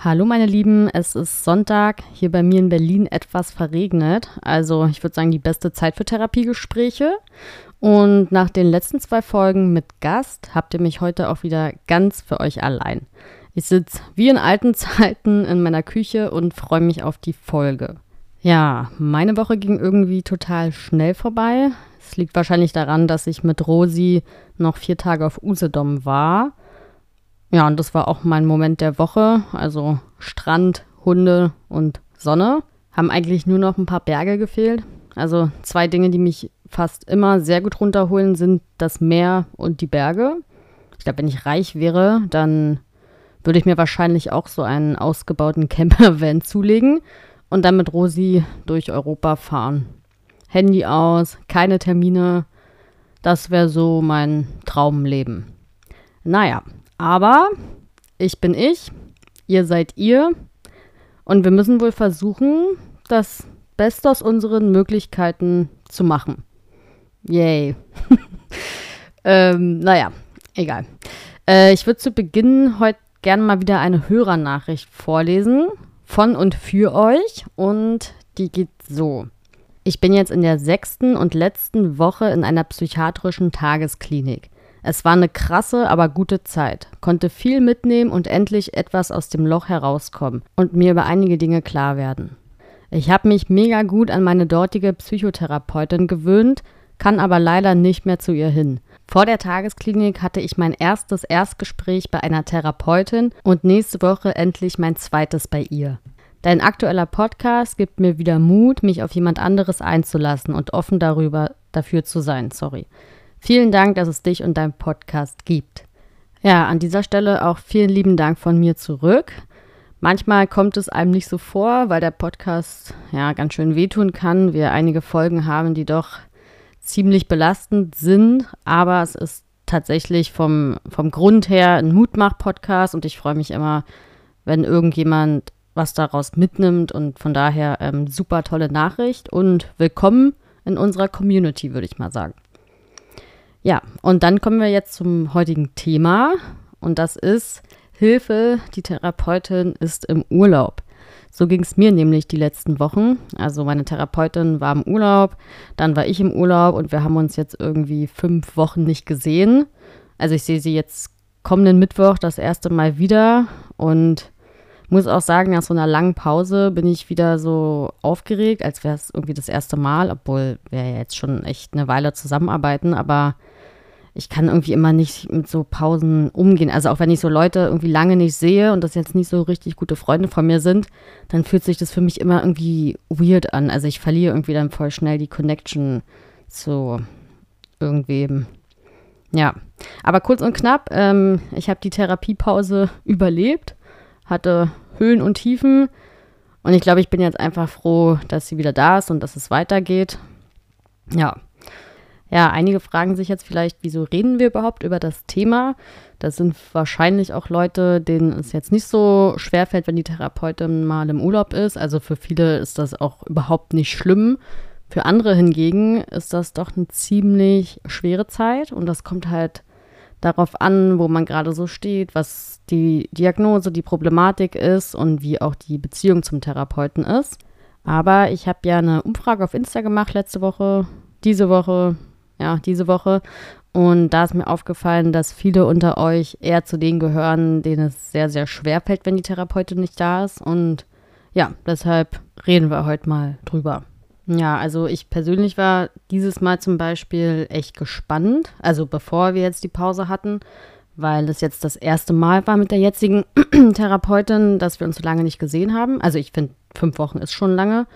Hallo meine Lieben, es ist Sonntag, hier bei mir in Berlin etwas verregnet. Also ich würde sagen, die beste Zeit für Therapiegespräche. Und nach den letzten zwei Folgen mit Gast habt ihr mich heute auch wieder ganz für euch allein. Ich sitze wie in alten Zeiten in meiner Küche und freue mich auf die Folge. Ja, meine Woche ging irgendwie total schnell vorbei. Es liegt wahrscheinlich daran, dass ich mit Rosi noch vier Tage auf Usedom war ja, und das war auch mein Moment der Woche. Also Strand, Hunde und Sonne. Haben eigentlich nur noch ein paar Berge gefehlt. Also zwei Dinge, die mich fast immer sehr gut runterholen, sind das Meer und die Berge. Ich glaube, wenn ich reich wäre, dann würde ich mir wahrscheinlich auch so einen ausgebauten Campervan zulegen und dann mit Rosi durch Europa fahren. Handy aus, keine Termine. Das wäre so mein Traumleben. Naja, aber ich bin ich, ihr seid ihr und wir müssen wohl versuchen, das Beste aus unseren Möglichkeiten zu machen. Yay. ähm, naja, egal. Äh, ich würde zu Beginn heute gerne mal wieder eine Hörernachricht vorlesen von und für euch und die geht so. Ich bin jetzt in der sechsten und letzten Woche in einer psychiatrischen Tagesklinik. Es war eine krasse, aber gute Zeit. Konnte viel mitnehmen und endlich etwas aus dem Loch herauskommen und mir über einige Dinge klar werden. Ich habe mich mega gut an meine dortige Psychotherapeutin gewöhnt, kann aber leider nicht mehr zu ihr hin. Vor der Tagesklinik hatte ich mein erstes Erstgespräch bei einer Therapeutin und nächste Woche endlich mein zweites bei ihr. Dein aktueller Podcast gibt mir wieder Mut, mich auf jemand anderes einzulassen und offen darüber dafür zu sein. Sorry. Vielen Dank, dass es dich und dein Podcast gibt. Ja, an dieser Stelle auch vielen lieben Dank von mir zurück. Manchmal kommt es einem nicht so vor, weil der Podcast ja ganz schön wehtun kann. Wir einige Folgen haben, die doch ziemlich belastend sind, aber es ist tatsächlich vom, vom Grund her ein Mutmach-Podcast und ich freue mich immer, wenn irgendjemand was daraus mitnimmt und von daher ähm, super tolle Nachricht und willkommen in unserer Community, würde ich mal sagen. Ja, und dann kommen wir jetzt zum heutigen Thema und das ist Hilfe, die Therapeutin ist im Urlaub. So ging es mir nämlich die letzten Wochen. Also meine Therapeutin war im Urlaub, dann war ich im Urlaub und wir haben uns jetzt irgendwie fünf Wochen nicht gesehen. Also ich sehe sie jetzt kommenden Mittwoch das erste Mal wieder und muss auch sagen, nach so einer langen Pause bin ich wieder so aufgeregt, als wäre es irgendwie das erste Mal, obwohl wir ja jetzt schon echt eine Weile zusammenarbeiten, aber ich kann irgendwie immer nicht mit so Pausen umgehen. Also auch wenn ich so Leute irgendwie lange nicht sehe und das jetzt nicht so richtig gute Freunde von mir sind, dann fühlt sich das für mich immer irgendwie weird an. Also ich verliere irgendwie dann voll schnell die Connection zu irgendwem. Ja, aber kurz und knapp, ähm, ich habe die Therapiepause überlebt, hatte Höhen und Tiefen und ich glaube, ich bin jetzt einfach froh, dass sie wieder da ist und dass es weitergeht. Ja, ja, einige fragen sich jetzt vielleicht, wieso reden wir überhaupt über das Thema? Das sind wahrscheinlich auch Leute, denen es jetzt nicht so schwer fällt, wenn die Therapeutin mal im Urlaub ist. Also für viele ist das auch überhaupt nicht schlimm. Für andere hingegen ist das doch eine ziemlich schwere Zeit und das kommt halt darauf an, wo man gerade so steht, was die Diagnose, die Problematik ist und wie auch die Beziehung zum Therapeuten ist. Aber ich habe ja eine Umfrage auf Insta gemacht letzte Woche, diese Woche ja, diese Woche. Und da ist mir aufgefallen, dass viele unter euch eher zu denen gehören, denen es sehr, sehr schwer fällt, wenn die Therapeutin nicht da ist. Und ja, deshalb reden wir heute mal drüber. Ja, also ich persönlich war dieses Mal zum Beispiel echt gespannt, also bevor wir jetzt die Pause hatten, weil es jetzt das erste Mal war mit der jetzigen Therapeutin, dass wir uns so lange nicht gesehen haben. Also ich finde, fünf Wochen ist schon lange.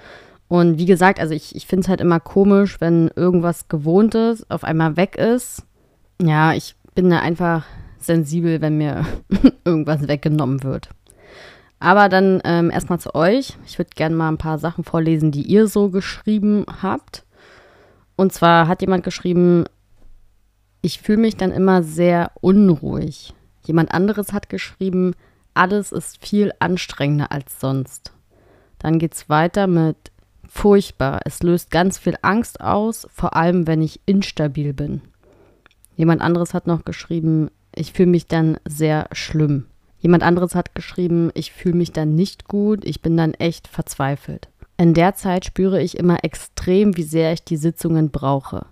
Und wie gesagt, also ich, ich finde es halt immer komisch, wenn irgendwas Gewohntes auf einmal weg ist. Ja, ich bin da einfach sensibel, wenn mir irgendwas weggenommen wird. Aber dann ähm, erstmal zu euch. Ich würde gerne mal ein paar Sachen vorlesen, die ihr so geschrieben habt. Und zwar hat jemand geschrieben, ich fühle mich dann immer sehr unruhig. Jemand anderes hat geschrieben, alles ist viel anstrengender als sonst. Dann geht es weiter mit, furchtbar. Es löst ganz viel Angst aus, vor allem wenn ich instabil bin. Jemand anderes hat noch geschrieben, ich fühle mich dann sehr schlimm. Jemand anderes hat geschrieben, ich fühle mich dann nicht gut, ich bin dann echt verzweifelt. In der Zeit spüre ich immer extrem, wie sehr ich die Sitzungen brauche.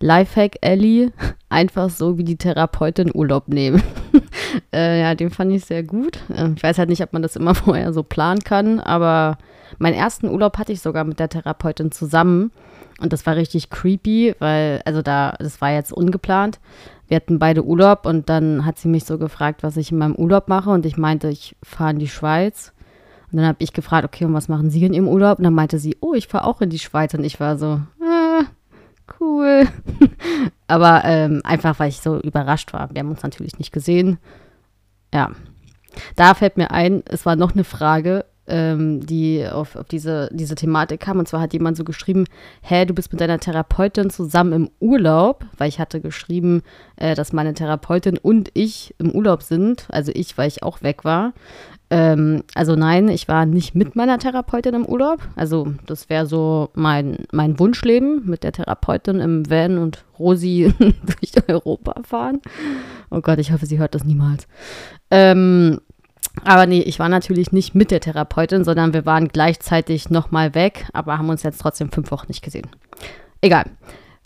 Lifehack Ellie, einfach so wie die Therapeutin Urlaub nehmen. äh, ja, den fand ich sehr gut. Äh, ich weiß halt nicht, ob man das immer vorher so planen kann, aber meinen ersten Urlaub hatte ich sogar mit der Therapeutin zusammen. Und das war richtig creepy, weil, also da, das war jetzt ungeplant. Wir hatten beide Urlaub und dann hat sie mich so gefragt, was ich in meinem Urlaub mache. Und ich meinte, ich fahre in die Schweiz. Und dann habe ich gefragt, okay, und was machen Sie in Ihrem Urlaub? Und dann meinte sie, oh, ich fahre auch in die Schweiz. Und ich war so, ah, cool. Aber ähm, einfach, weil ich so überrascht war. Wir haben uns natürlich nicht gesehen. Ja. Da fällt mir ein, es war noch eine Frage, ähm, die auf, auf diese, diese Thematik kam. Und zwar hat jemand so geschrieben, hä, du bist mit deiner Therapeutin zusammen im Urlaub, weil ich hatte geschrieben, äh, dass meine Therapeutin und ich im Urlaub sind. Also ich, weil ich auch weg war. Ähm, also nein, ich war nicht mit meiner Therapeutin im Urlaub. Also das wäre so mein, mein Wunschleben, mit der Therapeutin im Van und Rosi durch Europa fahren. Oh Gott, ich hoffe, sie hört das niemals. Ähm, aber nee, ich war natürlich nicht mit der Therapeutin, sondern wir waren gleichzeitig nochmal weg, aber haben uns jetzt trotzdem fünf Wochen nicht gesehen. Egal.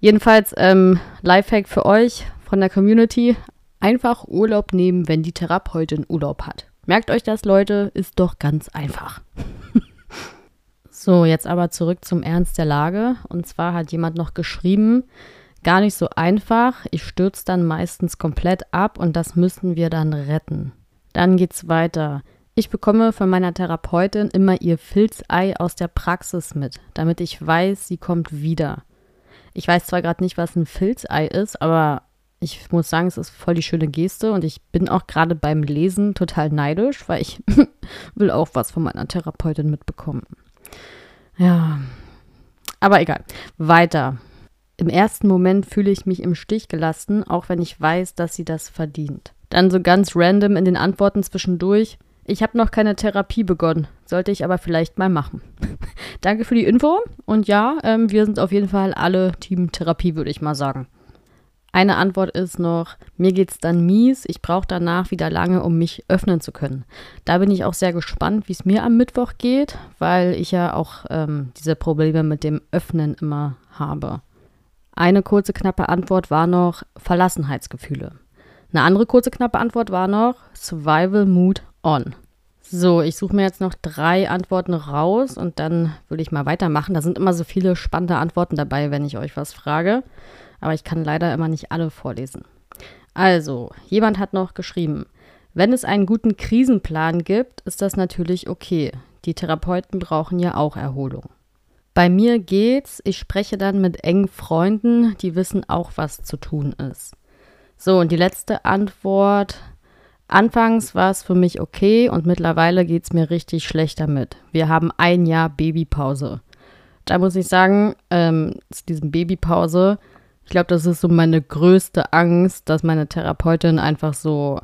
Jedenfalls, ähm, Lifehack für euch von der Community. Einfach Urlaub nehmen, wenn die Therapeutin Urlaub hat. Merkt euch das, Leute, ist doch ganz einfach. so, jetzt aber zurück zum Ernst der Lage. Und zwar hat jemand noch geschrieben, gar nicht so einfach. Ich stürze dann meistens komplett ab und das müssen wir dann retten. Dann geht's weiter. Ich bekomme von meiner Therapeutin immer ihr Filzei aus der Praxis mit, damit ich weiß, sie kommt wieder. Ich weiß zwar gerade nicht, was ein Filzei ist, aber ich muss sagen, es ist voll die schöne Geste und ich bin auch gerade beim Lesen total neidisch, weil ich will auch was von meiner Therapeutin mitbekommen. Ja, aber egal. Weiter. Im ersten Moment fühle ich mich im Stich gelassen, auch wenn ich weiß, dass sie das verdient. Dann so ganz random in den Antworten zwischendurch. Ich habe noch keine Therapie begonnen, sollte ich aber vielleicht mal machen. Danke für die Info und ja, ähm, wir sind auf jeden Fall alle Team Therapie, würde ich mal sagen. Eine Antwort ist noch, mir geht's dann mies, ich brauche danach wieder lange, um mich öffnen zu können. Da bin ich auch sehr gespannt, wie es mir am Mittwoch geht, weil ich ja auch ähm, diese Probleme mit dem Öffnen immer habe. Eine kurze, knappe Antwort war noch Verlassenheitsgefühle. Eine andere kurze, knappe Antwort war noch Survival Mood On. So, ich suche mir jetzt noch drei Antworten raus und dann würde ich mal weitermachen. Da sind immer so viele spannende Antworten dabei, wenn ich euch was frage. Aber ich kann leider immer nicht alle vorlesen. Also, jemand hat noch geschrieben, wenn es einen guten Krisenplan gibt, ist das natürlich okay. Die Therapeuten brauchen ja auch Erholung. Bei mir geht's, ich spreche dann mit engen Freunden, die wissen auch, was zu tun ist. So, und die letzte Antwort. Anfangs war es für mich okay und mittlerweile geht es mir richtig schlecht damit. Wir haben ein Jahr Babypause. Da muss ich sagen, ähm, zu diesem Babypause, ich glaube, das ist so meine größte Angst, dass meine Therapeutin einfach so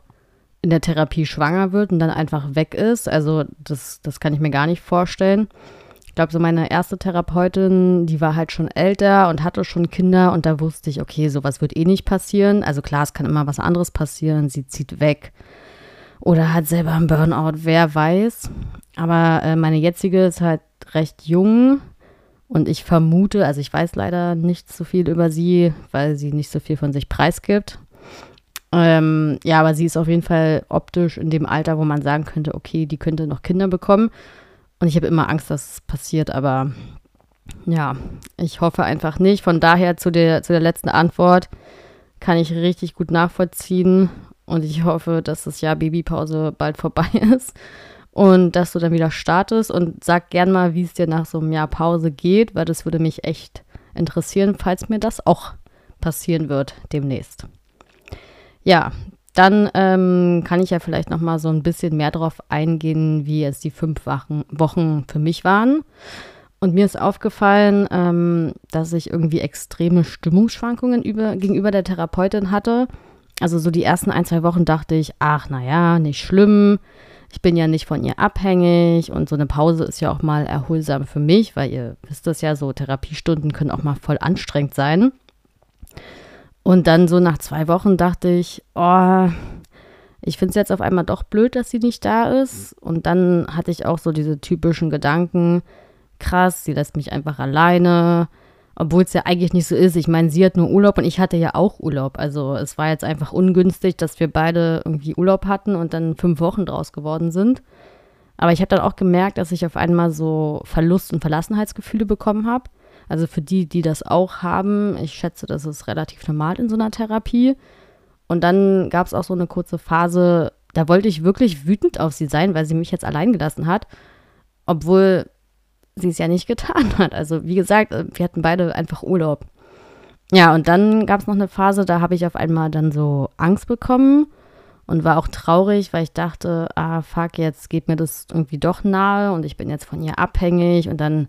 in der Therapie schwanger wird und dann einfach weg ist. Also das, das kann ich mir gar nicht vorstellen ich glaube, so meine erste Therapeutin, die war halt schon älter und hatte schon Kinder und da wusste ich, okay, sowas wird eh nicht passieren. Also klar, es kann immer was anderes passieren. Sie zieht weg oder hat selber einen Burnout, wer weiß. Aber äh, meine jetzige ist halt recht jung und ich vermute, also ich weiß leider nicht so viel über sie, weil sie nicht so viel von sich preisgibt. Ähm, ja, aber sie ist auf jeden Fall optisch in dem Alter, wo man sagen könnte, okay, die könnte noch Kinder bekommen. Und ich habe immer Angst, dass es passiert, aber ja, ich hoffe einfach nicht. Von daher zu der, zu der letzten Antwort kann ich richtig gut nachvollziehen. Und ich hoffe, dass das Jahr Babypause bald vorbei ist und dass du dann wieder startest. Und sag gern mal, wie es dir nach so einem Jahr Pause geht, weil das würde mich echt interessieren, falls mir das auch passieren wird demnächst. Ja, dann ähm, kann ich ja vielleicht noch mal so ein bisschen mehr darauf eingehen, wie jetzt die fünf Wochen, Wochen für mich waren. Und mir ist aufgefallen, ähm, dass ich irgendwie extreme Stimmungsschwankungen über, gegenüber der Therapeutin hatte. Also so die ersten ein, zwei Wochen dachte ich, ach naja, nicht schlimm. Ich bin ja nicht von ihr abhängig und so eine Pause ist ja auch mal erholsam für mich, weil ihr wisst das ja, so Therapiestunden können auch mal voll anstrengend sein. Und dann so nach zwei Wochen dachte ich, oh, ich finde es jetzt auf einmal doch blöd, dass sie nicht da ist. Und dann hatte ich auch so diese typischen Gedanken, krass, sie lässt mich einfach alleine, obwohl es ja eigentlich nicht so ist. Ich meine, sie hat nur Urlaub und ich hatte ja auch Urlaub. Also es war jetzt einfach ungünstig, dass wir beide irgendwie Urlaub hatten und dann fünf Wochen draus geworden sind. Aber ich habe dann auch gemerkt, dass ich auf einmal so Verlust- und Verlassenheitsgefühle bekommen habe. Also für die, die das auch haben, ich schätze, das ist relativ normal in so einer Therapie. Und dann gab es auch so eine kurze Phase, da wollte ich wirklich wütend auf sie sein, weil sie mich jetzt allein gelassen hat, obwohl sie es ja nicht getan hat. Also wie gesagt, äh, wir hatten beide einfach Urlaub. Ja, und dann gab es noch eine Phase, da habe ich auf einmal dann so Angst bekommen und war auch traurig, weil ich dachte, ah, fuck, jetzt geht mir das irgendwie doch nahe und ich bin jetzt von ihr abhängig und dann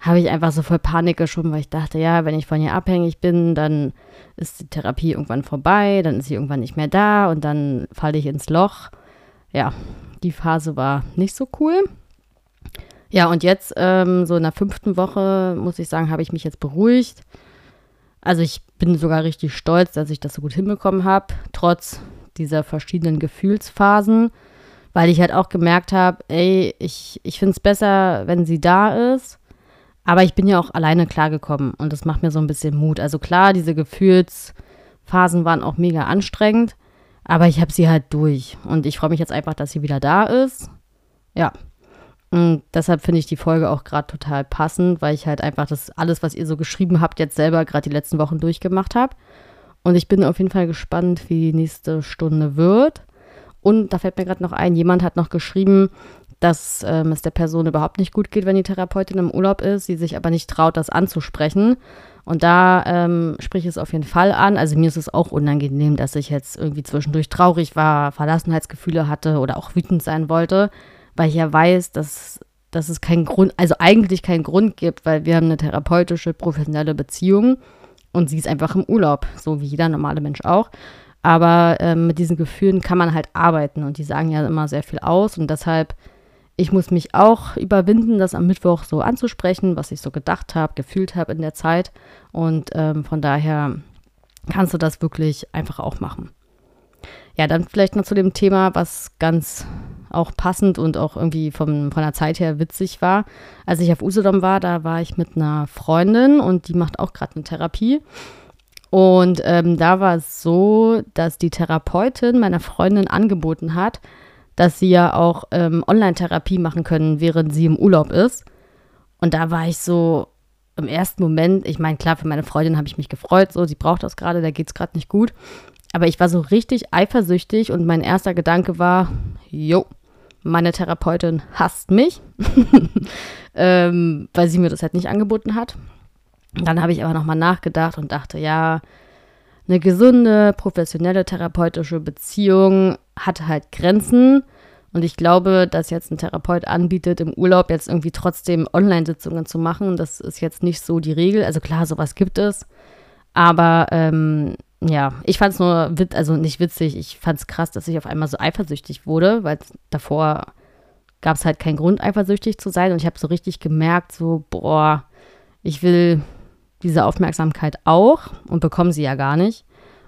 habe ich einfach so voll Panik geschoben, weil ich dachte, ja, wenn ich von ihr abhängig bin, dann ist die Therapie irgendwann vorbei, dann ist sie irgendwann nicht mehr da und dann falle ich ins Loch. Ja, die Phase war nicht so cool. Ja, und jetzt, ähm, so in der fünften Woche, muss ich sagen, habe ich mich jetzt beruhigt. Also ich bin sogar richtig stolz, dass ich das so gut hinbekommen habe, trotz dieser verschiedenen Gefühlsphasen, weil ich halt auch gemerkt habe, ey, ich, ich finde es besser, wenn sie da ist. Aber ich bin ja auch alleine klargekommen und das macht mir so ein bisschen Mut. Also klar, diese Gefühlsphasen waren auch mega anstrengend, aber ich habe sie halt durch und ich freue mich jetzt einfach, dass sie wieder da ist. Ja, und deshalb finde ich die Folge auch gerade total passend, weil ich halt einfach das alles, was ihr so geschrieben habt, jetzt selber gerade die letzten Wochen durchgemacht habe. Und ich bin auf jeden Fall gespannt, wie die nächste Stunde wird. Und da fällt mir gerade noch ein, jemand hat noch geschrieben, dass ähm, es der Person überhaupt nicht gut geht, wenn die Therapeutin im Urlaub ist, sie sich aber nicht traut, das anzusprechen. Und da ähm, spreche ich es auf jeden Fall an. Also mir ist es auch unangenehm, dass ich jetzt irgendwie zwischendurch traurig war, Verlassenheitsgefühle hatte oder auch wütend sein wollte weil ich ja weiß, dass, dass es keinen Grund, also eigentlich keinen Grund gibt, weil wir haben eine therapeutische, professionelle Beziehung und sie ist einfach im Urlaub, so wie jeder normale Mensch auch. Aber ähm, mit diesen Gefühlen kann man halt arbeiten und die sagen ja immer sehr viel aus und deshalb, ich muss mich auch überwinden, das am Mittwoch so anzusprechen, was ich so gedacht habe, gefühlt habe in der Zeit und ähm, von daher kannst du das wirklich einfach auch machen. Ja, dann vielleicht noch zu dem Thema, was ganz auch passend und auch irgendwie vom, von der Zeit her witzig war. Als ich auf Usedom war, da war ich mit einer Freundin und die macht auch gerade eine Therapie. Und ähm, da war es so, dass die Therapeutin meiner Freundin angeboten hat, dass sie ja auch ähm, Online-Therapie machen können, während sie im Urlaub ist. Und da war ich so im ersten Moment, ich meine, klar, für meine Freundin habe ich mich gefreut, so, sie braucht das gerade, da geht es gerade nicht gut. Aber ich war so richtig eifersüchtig und mein erster Gedanke war, jo, meine Therapeutin hasst mich, ähm, weil sie mir das halt nicht angeboten hat. Dann habe ich aber nochmal nachgedacht und dachte, ja, eine gesunde, professionelle therapeutische Beziehung hat halt Grenzen. Und ich glaube, dass jetzt ein Therapeut anbietet, im Urlaub jetzt irgendwie trotzdem Online-Sitzungen zu machen, das ist jetzt nicht so die Regel. Also klar, sowas gibt es. Aber ähm, ja, ich fand es nur, also nicht witzig, ich fand es krass, dass ich auf einmal so eifersüchtig wurde, weil davor gab es halt keinen Grund, eifersüchtig zu sein. Und ich habe so richtig gemerkt, so, boah, ich will diese Aufmerksamkeit auch und bekomme sie ja gar nicht.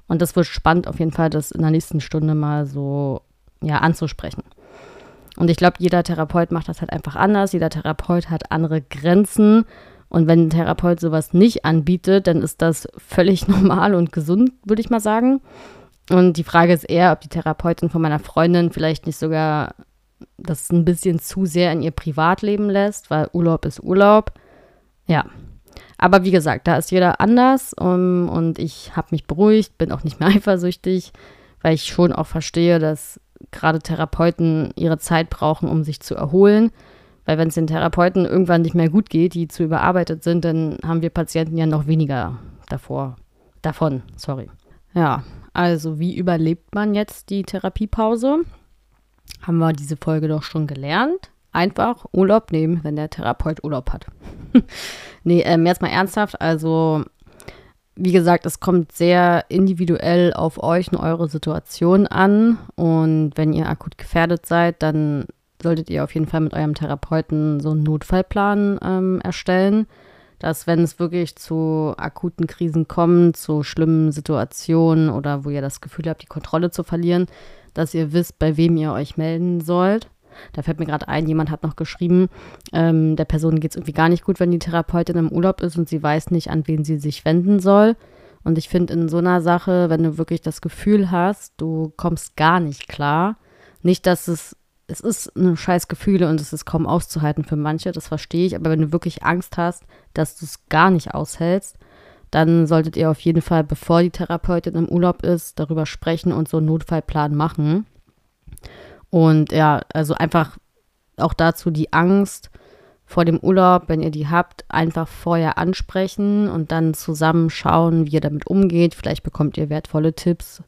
Und das wird spannend, auf jeden Fall, das in der nächsten Stunde mal so, ja, anzusprechen. Und ich glaube, jeder Therapeut macht das halt einfach anders. Jeder Therapeut hat andere Grenzen und wenn ein Therapeut sowas nicht anbietet, dann ist das völlig normal und gesund, würde ich mal sagen. Und die Frage ist eher, ob die Therapeutin von meiner Freundin vielleicht nicht sogar das ein bisschen zu sehr in ihr Privatleben lässt, weil Urlaub ist Urlaub. Ja. Aber wie gesagt, da ist jeder anders um, und ich habe mich beruhigt, bin auch nicht mehr eifersüchtig, weil ich schon auch verstehe, dass gerade Therapeuten ihre Zeit brauchen, um sich zu erholen weil wenn es den Therapeuten irgendwann nicht mehr gut geht, die zu überarbeitet sind, dann haben wir Patienten ja noch weniger davor, davon. Sorry. Ja, also wie überlebt man jetzt die Therapiepause? Haben wir diese Folge doch schon gelernt. Einfach Urlaub nehmen, wenn der Therapeut Urlaub hat. nee, ähm, jetzt mal ernsthaft. Also, wie gesagt, es kommt sehr individuell auf euch und eure Situation an. Und wenn ihr akut gefährdet seid, dann solltet ihr auf jeden Fall mit eurem Therapeuten so einen Notfallplan ähm, erstellen, dass wenn es wirklich zu akuten Krisen kommt, zu schlimmen Situationen oder wo ihr das Gefühl habt, die Kontrolle zu verlieren, dass ihr wisst, bei wem ihr euch melden sollt. Da fällt mir gerade ein, jemand hat noch geschrieben, ähm, der Person geht es irgendwie gar nicht gut, wenn die Therapeutin im Urlaub ist und sie weiß nicht, an wen sie sich wenden soll. Und ich finde in so einer Sache, wenn du wirklich das Gefühl hast, du kommst gar nicht klar, nicht, dass es, es ist ein scheiß Gefühle und es ist kaum auszuhalten für manche, das verstehe ich, aber wenn du wirklich Angst hast, dass du es gar nicht aushältst, dann solltet ihr auf jeden Fall, bevor die Therapeutin im Urlaub ist, darüber sprechen und so einen Notfallplan machen. Und ja, also einfach auch dazu die Angst vor dem Urlaub, wenn ihr die habt, einfach vorher ansprechen und dann zusammen schauen, wie ihr damit umgeht. Vielleicht bekommt ihr wertvolle Tipps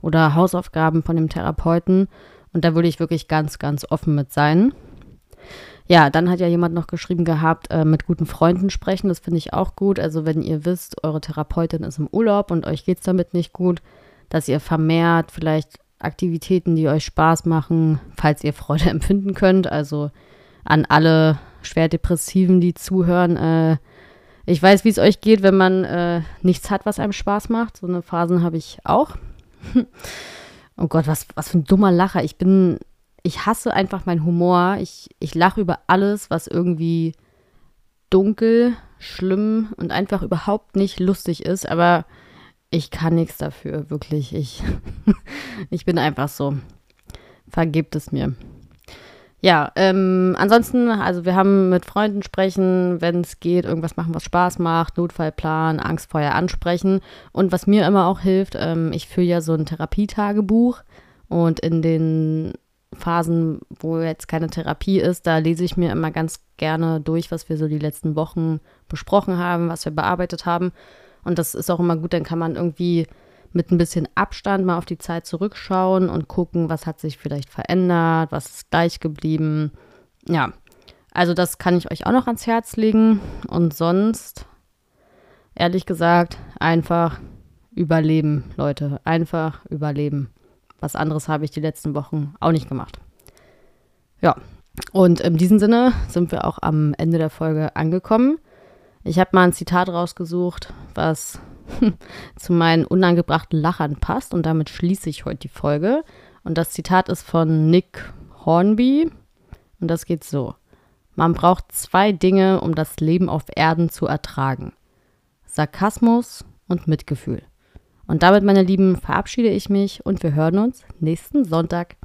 oder Hausaufgaben von dem Therapeuten. Und da würde ich wirklich ganz, ganz offen mit sein. Ja, dann hat ja jemand noch geschrieben gehabt, äh, mit guten Freunden sprechen. Das finde ich auch gut. Also wenn ihr wisst, eure Therapeutin ist im Urlaub und euch geht es damit nicht gut, dass ihr vermehrt vielleicht Aktivitäten, die euch Spaß machen, falls ihr Freude empfinden könnt. Also an alle Schwerdepressiven, die zuhören. Äh, ich weiß, wie es euch geht, wenn man äh, nichts hat, was einem Spaß macht. So eine Phasen habe ich auch. oh Gott, was, was für ein dummer Lacher. Ich bin, ich hasse einfach meinen Humor. Ich, ich lache über alles, was irgendwie dunkel, schlimm und einfach überhaupt nicht lustig ist. Aber ich kann nichts dafür, wirklich. Ich, ich bin einfach so. Vergebt es mir. Ja, ähm, ansonsten, also wir haben mit Freunden sprechen, wenn es geht, irgendwas machen, was Spaß macht, Notfallplan, Angst vorher ansprechen. Und was mir immer auch hilft, ähm, ich führe ja so ein Therapietagebuch und in den Phasen, wo jetzt keine Therapie ist, da lese ich mir immer ganz gerne durch, was wir so die letzten Wochen besprochen haben, was wir bearbeitet haben. Und das ist auch immer gut, dann kann man irgendwie mit ein bisschen Abstand mal auf die Zeit zurückschauen und gucken, was hat sich vielleicht verändert, was ist gleich geblieben. Ja, also das kann ich euch auch noch ans Herz legen. Und sonst, ehrlich gesagt, einfach überleben, Leute. Einfach überleben. Was anderes habe ich die letzten Wochen auch nicht gemacht. Ja, und in diesem Sinne sind wir auch am Ende der Folge angekommen. Ich habe mal ein Zitat rausgesucht, was zu meinen unangebrachten Lachern passt und damit schließe ich heute die Folge. Und das Zitat ist von Nick Hornby und das geht so. Man braucht zwei Dinge, um das Leben auf Erden zu ertragen. Sarkasmus und Mitgefühl. Und damit, meine Lieben, verabschiede ich mich und wir hören uns nächsten Sonntag.